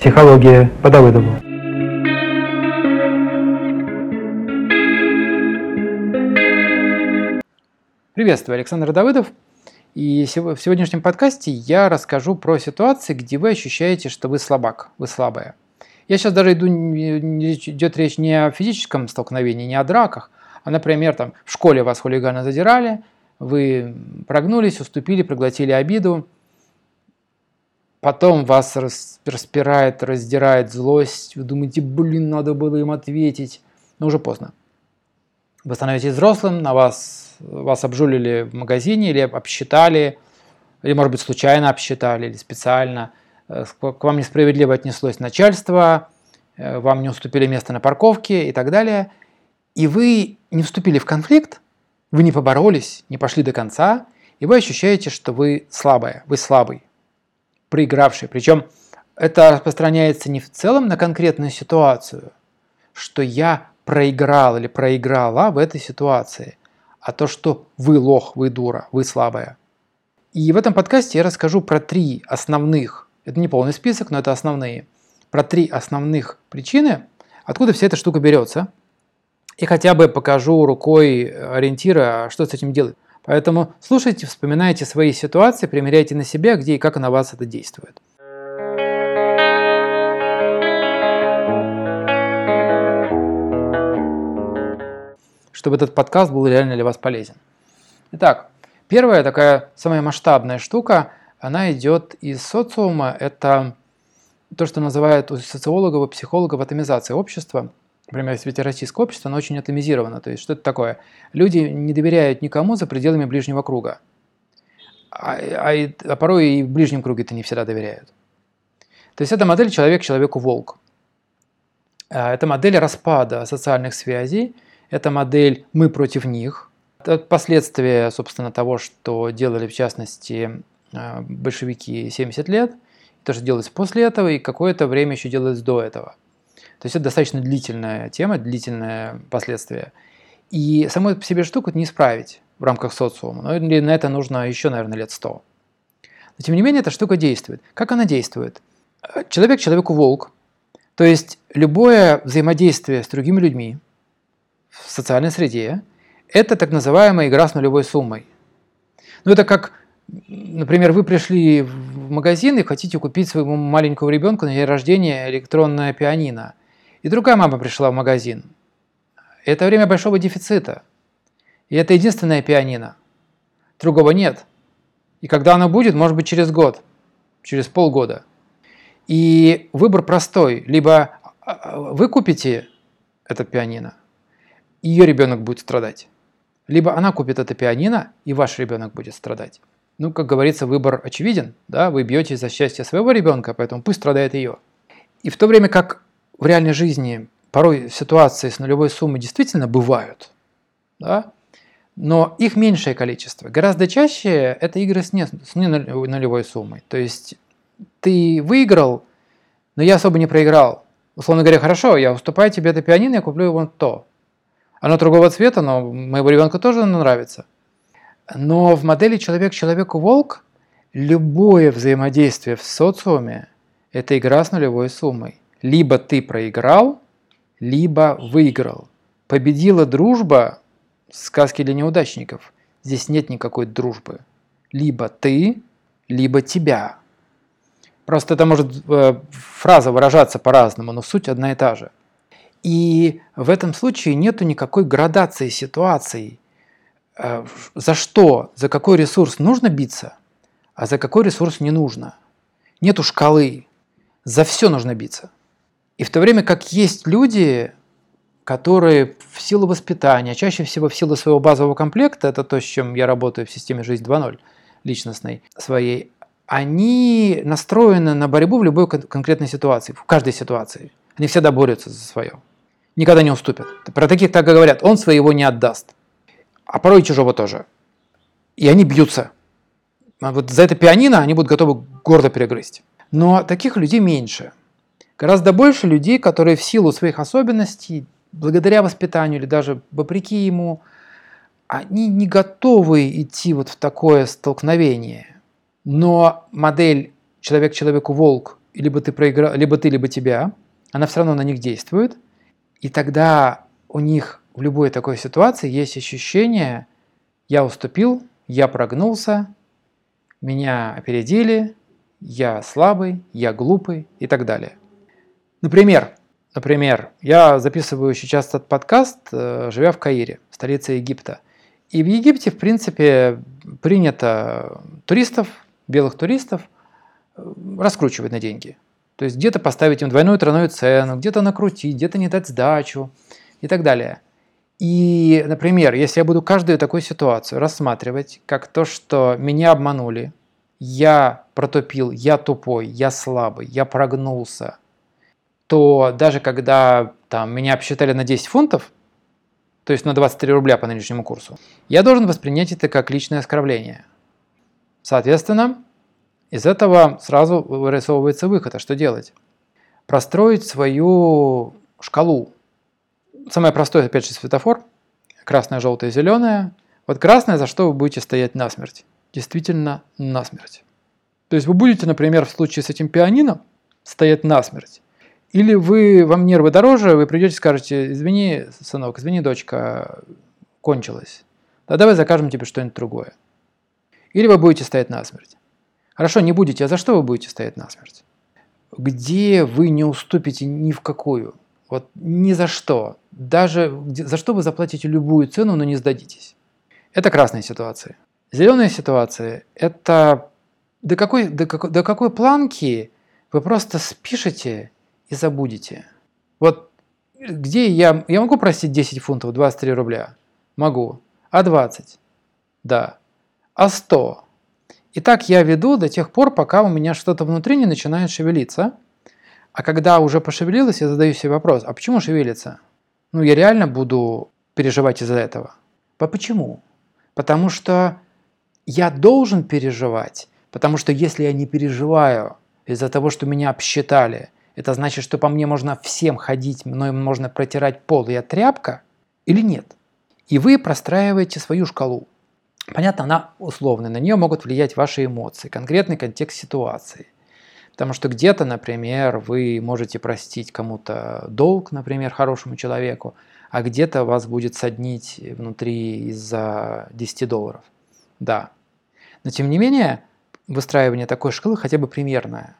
Психология по Давыдову. Приветствую, Александр Давыдов. И в сегодняшнем подкасте я расскажу про ситуации, где вы ощущаете, что вы слабак, вы слабая. Я сейчас даже иду, идет речь не о физическом столкновении, не о драках, а, например, там, в школе вас хулиганы задирали, вы прогнулись, уступили, проглотили обиду, потом вас распирает, раздирает злость, вы думаете, блин, надо было им ответить, но уже поздно. Вы становитесь взрослым, на вас вас обжулили в магазине или обсчитали, или, может быть, случайно обсчитали, или специально, э, к вам несправедливо отнеслось начальство, э, вам не уступили место на парковке и так далее, и вы не вступили в конфликт, вы не поборолись, не пошли до конца, и вы ощущаете, что вы слабая, вы слабый, проигравший. Причем это распространяется не в целом на конкретную ситуацию, что я проиграл или проиграла в этой ситуации, а то, что вы лох, вы дура, вы слабая. И в этом подкасте я расскажу про три основных, это не полный список, но это основные, про три основных причины, откуда вся эта штука берется. И хотя бы покажу рукой ориентира, что с этим делать. Поэтому слушайте, вспоминайте свои ситуации, примеряйте на себя, где и как на вас это действует. чтобы этот подкаст был реально для вас полезен. Итак, первая такая самая масштабная штука, она идет из социума. Это то, что называют у социологов и психологов атомизация общества. Например, свете российского общества, оно очень атомизировано. То есть, что это такое? Люди не доверяют никому за пределами ближнего круга. А, а, а порой и в ближнем круге это не всегда доверяют. То есть, это модель человек человеку волк. А, это модель распада социальных связей – это модель «мы против них». Это последствия, собственно, того, что делали, в частности, э, большевики 70 лет, то, что делалось после этого, и какое-то время еще делалось до этого. То есть это достаточно длительная тема, длительное последствие. И саму по себе штуку не исправить в рамках социума. Но на это нужно еще, наверное, лет 100. Но тем не менее, эта штука действует. Как она действует? Человек человеку волк. То есть любое взаимодействие с другими людьми, в социальной среде, это так называемая игра с нулевой суммой. Ну, это как, например, вы пришли в магазин и хотите купить своему маленькому ребенку на день рождения электронное пианино. И другая мама пришла в магазин. Это время большого дефицита. И это единственное пианино. Другого нет. И когда оно будет, может быть, через год, через полгода. И выбор простой. Либо а, а, вы купите это пианино, ее ребенок будет страдать. Либо она купит это пианино, и ваш ребенок будет страдать. Ну, как говорится, выбор очевиден, да, вы бьете за счастье своего ребенка, поэтому пусть страдает ее. И в то время как в реальной жизни порой ситуации с нулевой суммой действительно бывают, да, но их меньшее количество. Гораздо чаще это игры с не, с не нулевой суммой. То есть ты выиграл, но я особо не проиграл. Условно говоря, хорошо, я уступаю тебе это пианино, я куплю его то. Оно другого цвета, но моего ребенка тоже оно нравится. Но в модели человек человеку волк любое взаимодействие в социуме – это игра с нулевой суммой. Либо ты проиграл, либо выиграл. Победила дружба – сказки для неудачников. Здесь нет никакой дружбы. Либо ты, либо тебя. Просто это может э, фраза выражаться по-разному, но суть одна и та же. И в этом случае нету никакой градации ситуаций. Э, за что, за какой ресурс нужно биться, а за какой ресурс не нужно. Нету шкалы. За все нужно биться. И в то время как есть люди, которые в силу воспитания, чаще всего в силу своего базового комплекта, это то, с чем я работаю в системе «Жизнь 2.0» личностной своей, они настроены на борьбу в любой конкретной ситуации, в каждой ситуации. Они всегда борются за свое никогда не уступят. Про таких так и говорят, он своего не отдаст. А порой чужого тоже. И они бьются. А вот за это пианино они будут готовы гордо перегрызть. Но таких людей меньше. Гораздо больше людей, которые в силу своих особенностей, благодаря воспитанию или даже вопреки ему, они не готовы идти вот в такое столкновение. Но модель человек человеку волк либо ты, проиграл, либо ты, либо тебя, она все равно на них действует. И тогда у них в любой такой ситуации есть ощущение, я уступил, я прогнулся, меня опередили, я слабый, я глупый и так далее. Например, например, я записываю сейчас этот подкаст, э, живя в Каире, столице Египта. И в Египте, в принципе, принято туристов, белых туристов, э, раскручивать на деньги. То есть где-то поставить им двойную тройную цену, где-то накрутить, где-то не дать сдачу и так далее. И, например, если я буду каждую такую ситуацию рассматривать как то, что меня обманули, я протупил, я тупой, я слабый, я прогнулся, то даже когда там, меня обсчитали на 10 фунтов, то есть на 23 рубля по нынешнему курсу, я должен воспринять это как личное оскорбление. Соответственно, из этого сразу вырисовывается выход. А что делать? Простроить свою шкалу самое простое, опять же, светофор. Красное, желтое, зеленое. Вот красное, за что вы будете стоять насмерть. Действительно насмерть. То есть вы будете, например, в случае с этим пианино стоять насмерть. Или вы, вам нервы дороже, вы придете и скажете, извини, сынок, извини, дочка, кончилось. Да давай закажем тебе что-нибудь другое. Или вы будете стоять насмерть. Хорошо, не будете, а за что вы будете стоять насмерть? Где вы не уступите ни в какую? Вот ни за что. Даже за что вы заплатите любую цену, но не сдадитесь. Это красные ситуации. Зеленые ситуации – это до какой, до, какой, до какой планки вы просто спишете и забудете. Вот где я, я могу простить 10 фунтов, 23 рубля? Могу. А 20? Да. А 100? И так я веду до тех пор, пока у меня что-то внутри не начинает шевелиться – а когда уже пошевелилась, я задаю себе вопрос, а почему шевелится? Ну, я реально буду переживать из-за этого. А почему? Потому что я должен переживать, потому что если я не переживаю из-за того, что меня обсчитали, это значит, что по мне можно всем ходить, мной можно протирать пол, и тряпка или нет? И вы простраиваете свою шкалу. Понятно, она условная, на нее могут влиять ваши эмоции, конкретный контекст ситуации – Потому что где-то, например, вы можете простить кому-то долг, например, хорошему человеку, а где-то вас будет соднить внутри из-за 10 долларов. Да. Но тем не менее, выстраивание такой шкалы, хотя бы примерное,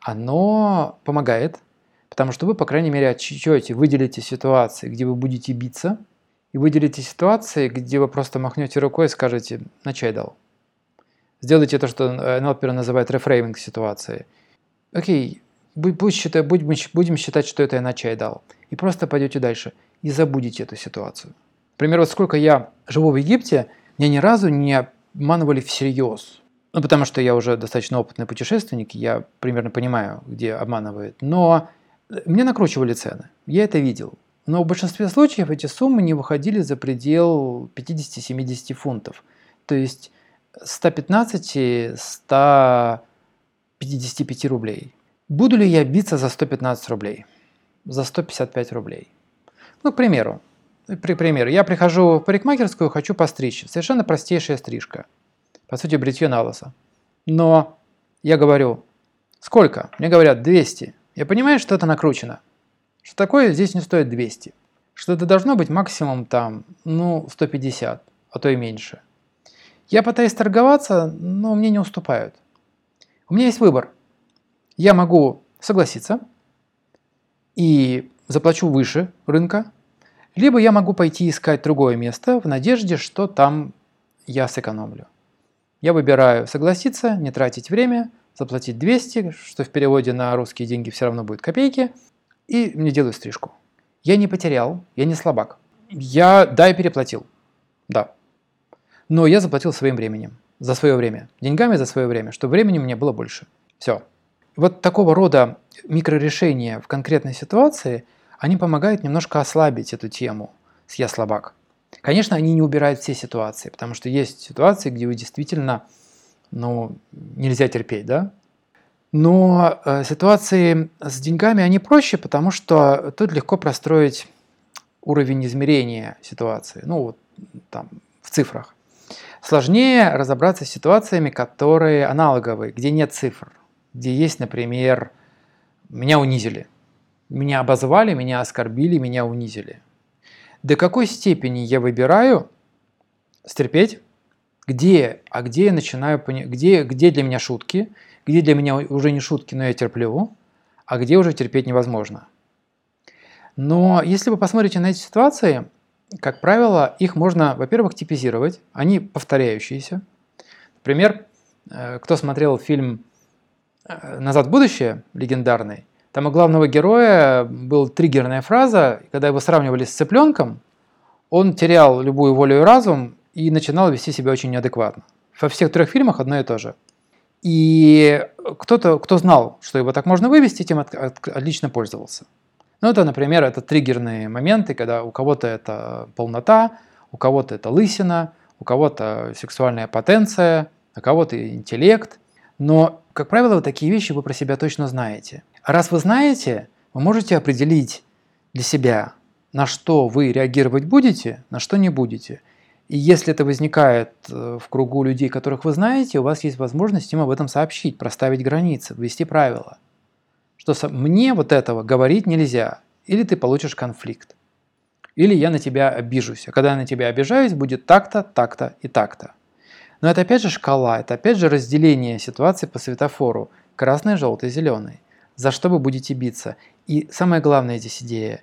оно помогает, потому что вы, по крайней мере, отчете, выделите ситуации, где вы будете биться, и выделите ситуации, где вы просто махнете рукой и скажете «на чай дал». Сделайте то, что Нелпер называет рефрейминг ситуации – окей, будь считать, будем, будем считать, что это я на чай дал. И просто пойдете дальше и забудете эту ситуацию. Например, вот сколько я живу в Египте, меня ни разу не обманывали всерьез. Ну, потому что я уже достаточно опытный путешественник, я примерно понимаю, где обманывают. Но мне накручивали цены, я это видел. Но в большинстве случаев эти суммы не выходили за предел 50-70 фунтов. То есть 115-100 55 рублей. Буду ли я биться за 115 рублей? За 155 рублей? Ну, к примеру. При примеру, я прихожу в парикмахерскую, хочу постричь. Совершенно простейшая стрижка. По сути, бритье на лысо. Но я говорю, сколько? Мне говорят 200. Я понимаю, что это накручено. Что такое здесь не стоит 200. Что это должно быть максимум там, ну, 150, а то и меньше. Я пытаюсь торговаться, но мне не уступают. У меня есть выбор. Я могу согласиться и заплачу выше рынка, либо я могу пойти искать другое место в надежде, что там я сэкономлю. Я выбираю согласиться, не тратить время, заплатить 200, что в переводе на русские деньги все равно будет копейки, и мне делаю стрижку. Я не потерял, я не слабак. Я, да, и переплатил. Да. Но я заплатил своим временем за свое время, деньгами за свое время, чтобы времени у меня было больше. Все. Вот такого рода микрорешения в конкретной ситуации, они помогают немножко ослабить эту тему с «я слабак». Конечно, они не убирают все ситуации, потому что есть ситуации, где вы действительно, ну, нельзя терпеть, да? Но э, ситуации с деньгами, они проще, потому что тут легко простроить уровень измерения ситуации, ну, вот там, в цифрах. Сложнее разобраться с ситуациями, которые аналоговые, где нет цифр, где есть, например, меня унизили. Меня обозвали, меня оскорбили, меня унизили. До какой степени я выбираю стерпеть, где, а где я начинаю где, где для меня шутки, где для меня уже не шутки, но я терплю, а где уже терпеть невозможно. Но если вы посмотрите на эти ситуации, как правило, их можно, во-первых, типизировать, они повторяющиеся. Например, э, кто смотрел фильм э, «Назад в будущее», легендарный, там у главного героя была триггерная фраза, когда его сравнивали с цыпленком, он терял любую волю и разум и начинал вести себя очень неадекватно. Во всех трех фильмах одно и то же. И кто-то, кто знал, что его так можно вывести, тем отлично пользовался. Ну, это, например, это триггерные моменты, когда у кого-то это полнота, у кого-то это лысина, у кого-то сексуальная потенция, у кого-то интеллект. Но, как правило, такие вещи вы про себя точно знаете. А раз вы знаете, вы можете определить для себя, на что вы реагировать будете, на что не будете. И если это возникает э, в кругу людей, которых вы знаете, у вас есть возможность им об этом сообщить, проставить границы, ввести правила – что мне вот этого говорить нельзя, или ты получишь конфликт, или я на тебя обижусь. А когда я на тебя обижаюсь, будет так-то, так-то и так-то. Но это опять же шкала, это опять же разделение ситуации по светофору. Красный, желтый, зеленый. За что вы будете биться? И самая главная здесь идея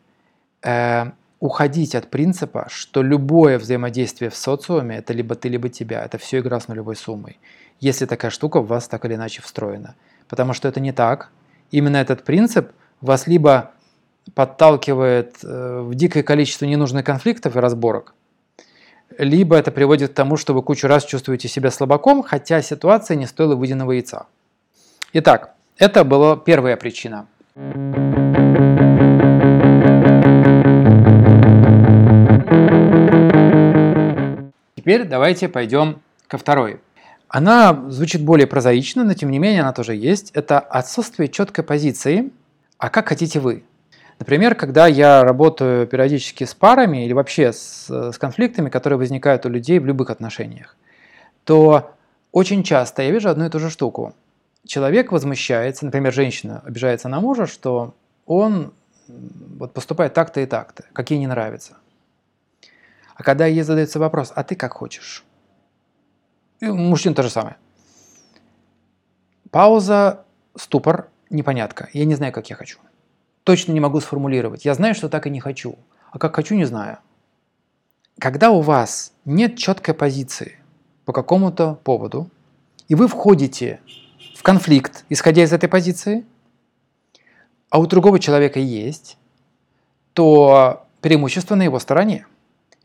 э, уходить от принципа, что любое взаимодействие в социуме это либо ты, либо тебя. Это все игра с нулевой суммой. Если такая штука в вас так или иначе встроена. Потому что это не так, именно этот принцип вас либо подталкивает э, в дикое количество ненужных конфликтов и разборок, либо это приводит к тому, что вы кучу раз чувствуете себя слабаком, хотя ситуация не стоила выеденного яйца. Итак, это была первая причина. Теперь давайте пойдем ко второй. Она звучит более прозаично, но тем не менее она тоже есть. Это отсутствие четкой позиции, а как хотите вы. Например, когда я работаю периодически с парами или вообще с, с конфликтами, которые возникают у людей в любых отношениях, то очень часто я вижу одну и ту же штуку. Человек возмущается, например, женщина обижается на мужа, что он вот поступает так-то и так-то, как ей не нравится. А когда ей задается вопрос, а ты как хочешь? И мужчин то же самое. Пауза, ступор, непонятка. Я не знаю, как я хочу. Точно не могу сформулировать. Я знаю, что так и не хочу. А как хочу, не знаю. Когда у вас нет четкой позиции по какому-то поводу, и вы входите конфликт, исходя из этой позиции, а у другого человека есть, то преимущество на его стороне.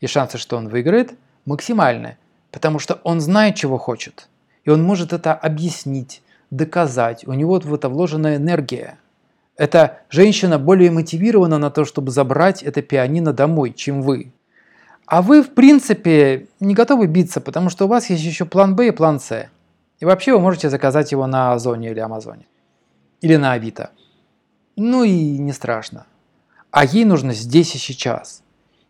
И шансы, что он выиграет, максимальны потому что он знает, чего хочет. И он может это объяснить, доказать. У него в это вложена энергия. Эта женщина более мотивирована на то, чтобы забрать это пианино домой, чем вы. А вы, в принципе, не готовы биться, потому что у вас есть еще план Б и план С. И вообще вы можете заказать его на Озоне или Амазоне. Или на Авито. Ну и не страшно. А ей нужно здесь и сейчас.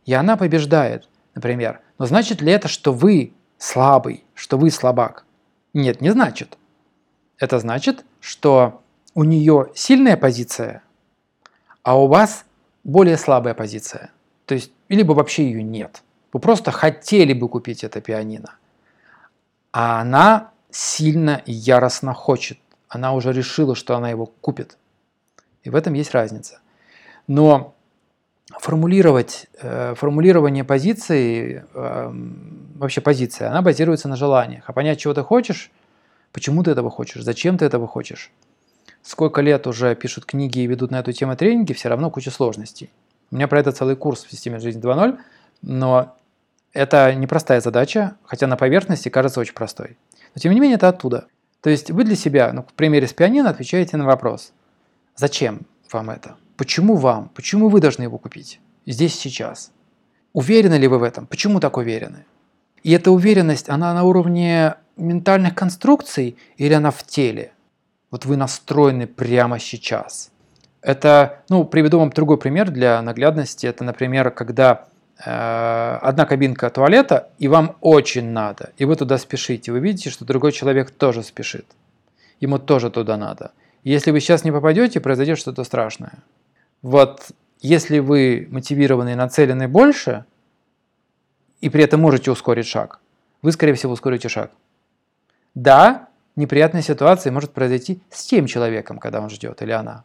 И она побеждает, например. Но значит ли это, что вы слабый, что вы слабак. Нет, не значит. Это значит, что у нее сильная позиция, а у вас более слабая позиция. То есть, либо вообще ее нет. Вы просто хотели бы купить это пианино. А она сильно и яростно хочет. Она уже решила, что она его купит. И в этом есть разница. Но формулировать, э, формулирование позиции, э, вообще позиция, она базируется на желаниях. А понять, чего ты хочешь, почему ты этого хочешь, зачем ты этого хочешь. Сколько лет уже пишут книги и ведут на эту тему тренинги, все равно куча сложностей. У меня про это целый курс в системе жизни 2.0, но это непростая задача, хотя на поверхности кажется очень простой. Но тем не менее это оттуда. То есть вы для себя, ну, в примере с пианино, отвечаете на вопрос, зачем вам это? Почему вам? Почему вы должны его купить? Здесь сейчас. Уверены ли вы в этом? Почему так уверены? И эта уверенность, она на уровне ментальных конструкций или она в теле? Вот вы настроены прямо сейчас. Это, ну, приведу вам другой пример для наглядности. Это, например, когда одна кабинка туалета, и вам очень надо, и вы туда спешите. Вы видите, что другой человек тоже спешит. Ему тоже туда надо. Если вы сейчас не попадете, произойдет что-то страшное. Вот если вы мотивированы и нацелены больше, и при этом можете ускорить шаг, вы, скорее всего, ускорите шаг. Да, неприятная ситуация может произойти с тем человеком, когда он ждет, или она,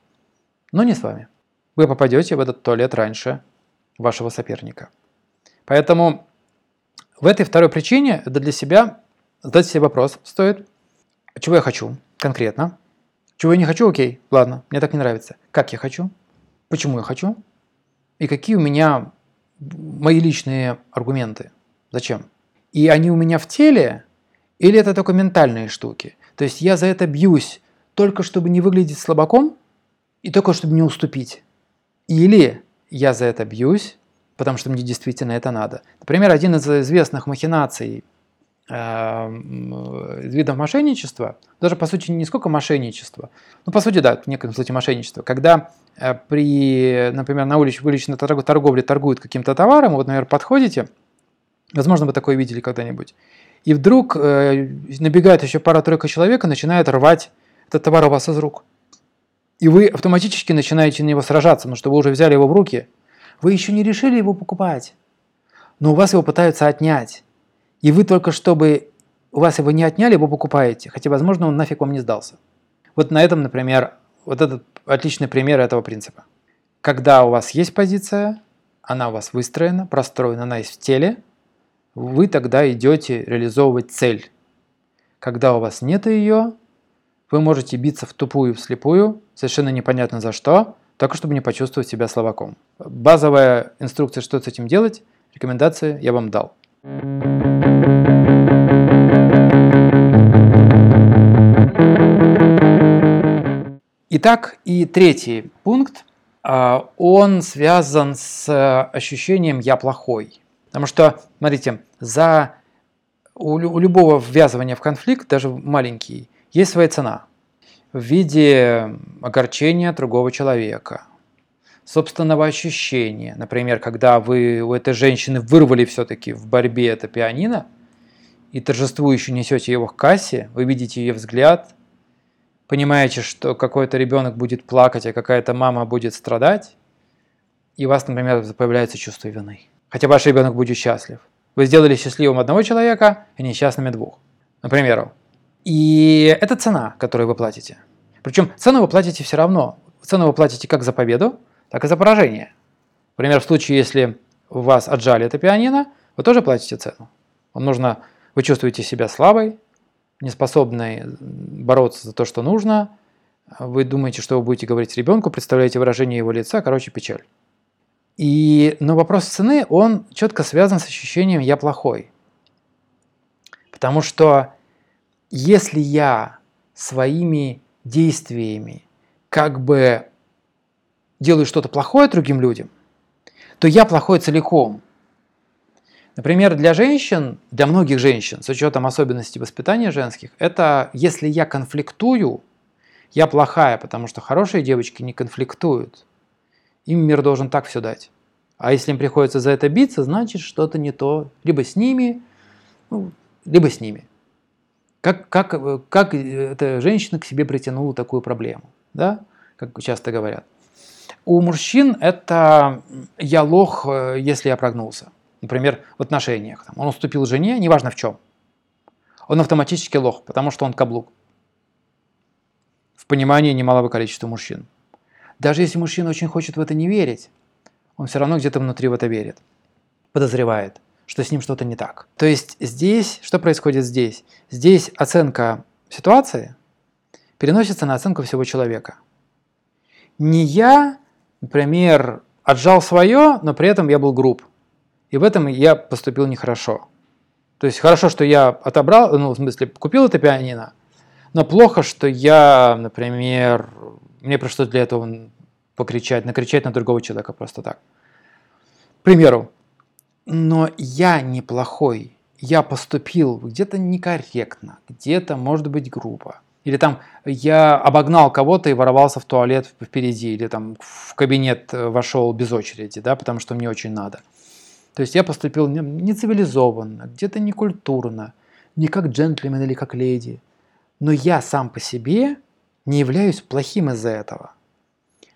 но не с вами. Вы попадете в этот туалет раньше вашего соперника. Поэтому в этой второй причине это для себя задать себе вопрос стоит, чего я хочу конкретно, чего я не хочу, окей, ладно, мне так не нравится. Как я хочу, почему я хочу и какие у меня мои личные аргументы, зачем. И они у меня в теле или это только ментальные штуки? То есть я за это бьюсь только чтобы не выглядеть слабаком и только чтобы не уступить. Или я за это бьюсь, потому что мне действительно это надо. Например, один из известных махинаций э, видов мошенничества, даже по сути не сколько мошенничества, ну по сути да, в некотором случае мошенничество, когда э, при, например, на улице, в уличной торговле торгуют каким-то товаром, вот, например, подходите, возможно, вы такое видели когда-нибудь, и вдруг э, набегает еще пара-тройка человек и начинает рвать этот товар у вас из рук. И вы автоматически начинаете на него сражаться, потому что вы уже взяли его в руки. Вы еще не решили его покупать, но у вас его пытаются отнять. И вы только чтобы у вас его не отняли, его покупаете, хотя, возможно, он нафиг вам не сдался. Вот на этом, например, вот этот отличный пример этого принципа. Когда у вас есть позиция, она у вас выстроена, простроена, она есть в теле – вы тогда идете реализовывать цель. Когда у вас нет ее, вы можете биться в тупую и в слепую, совершенно непонятно за что, только чтобы не почувствовать себя словаком. Базовая инструкция, что с этим делать, рекомендации я вам дал. Итак, и третий пункт, а, он связан с ощущением «я плохой». Потому что, смотрите, за у любого ввязывания в конфликт, даже маленький, есть своя цена в виде огорчения другого человека, собственного ощущения. Например, когда вы у этой женщины вырвали все-таки в борьбе это пианино, и торжествующе несете его к кассе, вы видите ее взгляд, понимаете, что какой-то ребенок будет плакать, а какая-то мама будет страдать, и у вас, например, появляется чувство вины хотя ваш ребенок будет счастлив. Вы сделали счастливым одного человека и несчастными двух, например. И это цена, которую вы платите. Причем цену вы платите все равно. Цену вы платите как за победу, так и за поражение. Например, в случае, если у вас отжали это пианино, вы тоже платите цену. Вам нужно, вы чувствуете себя слабой, неспособной бороться за то, что нужно. Вы думаете, что вы будете говорить ребенку, представляете выражение его лица, короче, печаль. И, но вопрос цены, он четко связан с ощущением «я плохой». Потому что если я своими действиями как бы делаю что-то плохое другим людям, то я плохой целиком. Например, для женщин, для многих женщин, с учетом особенностей воспитания женских, это если я конфликтую, я плохая, потому что хорошие девочки не конфликтуют. Им мир должен так все дать. А если им приходится за это биться, значит что-то не то. Либо с ними, ну, либо с ними. Как, как, как эта женщина к себе притянула такую проблему, да? как часто говорят. У мужчин это «я лох, если я прогнулся». Например, в отношениях. Он уступил жене, неважно в чем. Он автоматически лох, потому что он каблук. В понимании немалого количества мужчин. Даже если мужчина очень хочет в это не верить, он все равно где-то внутри в это верит, подозревает, что с ним что-то не так. То есть здесь, что происходит здесь? Здесь оценка ситуации переносится на оценку всего человека. Не я, например, отжал свое, но при этом я был груб. И в этом я поступил нехорошо. То есть хорошо, что я отобрал, ну, в смысле, купил это пианино, но плохо, что я, например, мне пришлось для этого покричать, накричать на другого человека просто так. К примеру, но я неплохой, я поступил где-то некорректно, где-то, может быть, грубо. Или там я обогнал кого-то и ворвался в туалет впереди, или там в кабинет э, вошел без очереди, да, потому что мне очень надо. То есть я поступил нецивилизованно, где-то некультурно, не как джентльмен или как леди. Но я сам по себе не являюсь плохим из-за этого.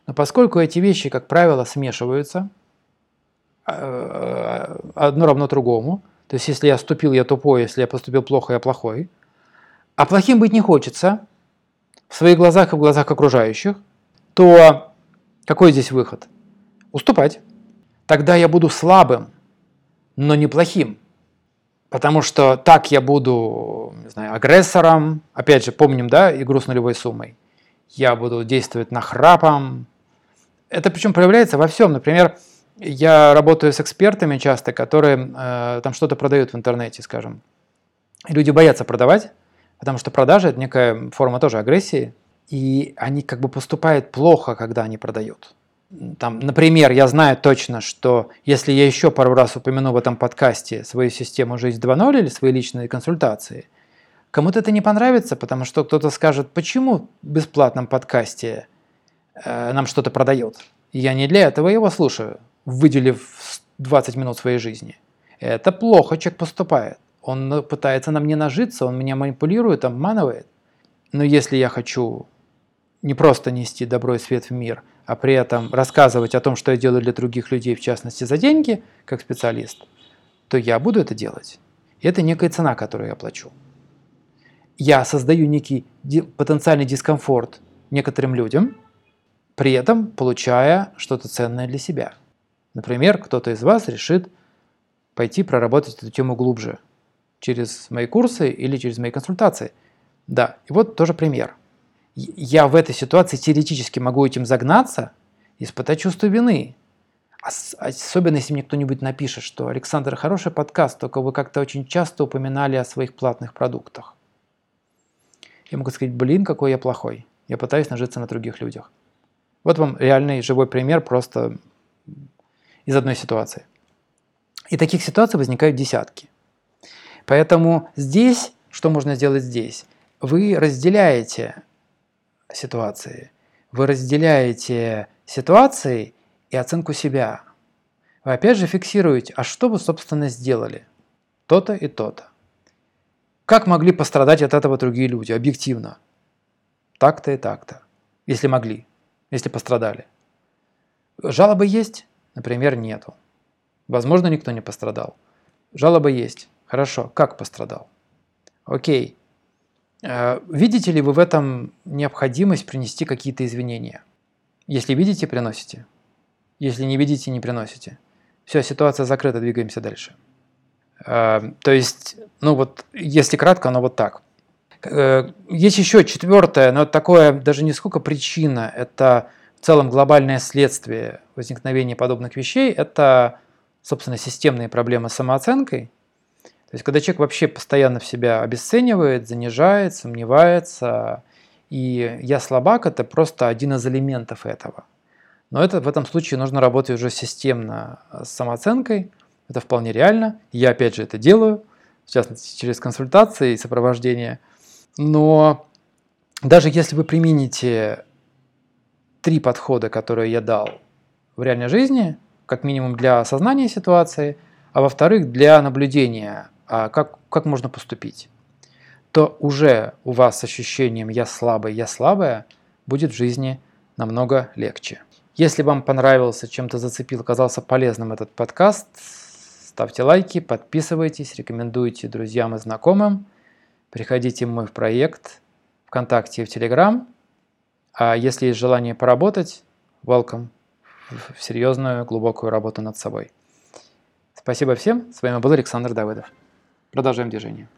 Но поскольку эти вещи, как правило, смешиваются, одно равно другому, то есть если я ступил, я тупой, если я поступил плохо, я плохой, а плохим быть не хочется в своих глазах и в глазах окружающих, то какой здесь выход? Уступать. Тогда я буду слабым, но не плохим. Потому что так я буду, не знаю, агрессором. Опять же, помним, да, игру с нулевой суммой. Я буду действовать нахрапом. Это причем проявляется во всем. Например, я работаю с экспертами часто, которые э, там что-то продают в интернете, скажем. И люди боятся продавать, потому что продажа – это некая форма тоже агрессии. И они как бы поступают плохо, когда они продают там, например, я знаю точно, что если я еще пару раз упомяну в этом подкасте свою систему «Жизнь 2.0» или свои личные консультации, кому-то это не понравится, потому что кто-то скажет, почему в бесплатном подкасте э, нам что-то продает. И я не для этого его слушаю, выделив 20 минут своей жизни. Это плохо человек поступает. Он пытается на мне нажиться, он меня манипулирует, обманывает. Но если я хочу не просто нести добро и свет в мир – а при этом рассказывать о том, что я делаю для других людей, в частности за деньги, как специалист, то я буду это делать. И это некая цена, которую я плачу. Я создаю некий потенциальный дискомфорт некоторым людям, при этом получая что-то ценное для себя. Например, кто-то из вас решит пойти проработать эту тему глубже через мои курсы или через мои консультации. Да, и вот тоже пример – я в этой ситуации теоретически могу этим загнаться, испытать чувство вины. Особенно, если мне кто-нибудь напишет, что «Александр, хороший подкаст, только вы как-то очень часто упоминали о своих платных продуктах». Я могу сказать, блин, какой я плохой. Я пытаюсь нажиться на других людях. Вот вам реальный живой пример просто из одной ситуации. И таких ситуаций возникают десятки. Поэтому здесь, что можно сделать здесь? Вы разделяете ситуации. Вы разделяете ситуации и оценку себя. Вы опять же фиксируете, а что вы, собственно, сделали? То-то и то-то. Как могли пострадать от этого другие люди, объективно? Так-то и так-то. Если могли, если пострадали. Жалобы есть? Например, нету. Возможно, никто не пострадал. Жалобы есть. Хорошо. Как пострадал? Окей. Э, видите ли вы в этом необходимость принести какие-то извинения? Если видите, приносите. Если не видите, не приносите. Все, ситуация закрыта, двигаемся дальше. Э, то есть, ну вот, если кратко, оно вот так. Э, есть еще четвертое, но такое даже не сколько причина, это в целом глобальное следствие возникновения подобных вещей, это, собственно, системные проблемы с самооценкой – то есть, когда человек вообще постоянно в себя обесценивает, занижает, сомневается, и я слабак – это просто один из элементов этого. Но это в этом случае нужно работать уже системно с самооценкой, это вполне реально. Я опять же это делаю, в частности через консультации и сопровождение. Но даже если вы примените три подхода, которые я дал в реальной жизни, как минимум для осознания ситуации, а во-вторых, для наблюдения а как, как можно поступить, то уже у вас с ощущением «я слабый, я слабая» будет в жизни намного легче. Если вам понравился, чем-то зацепил, оказался полезным этот подкаст, ставьте лайки, подписывайтесь, рекомендуйте друзьям и знакомым, приходите в мой проект ВКонтакте и в Телеграм. А если есть желание поработать, welcome в серьезную, глубокую работу над собой. Спасибо всем. С вами был Александр Давыдов. Продолжаем движение.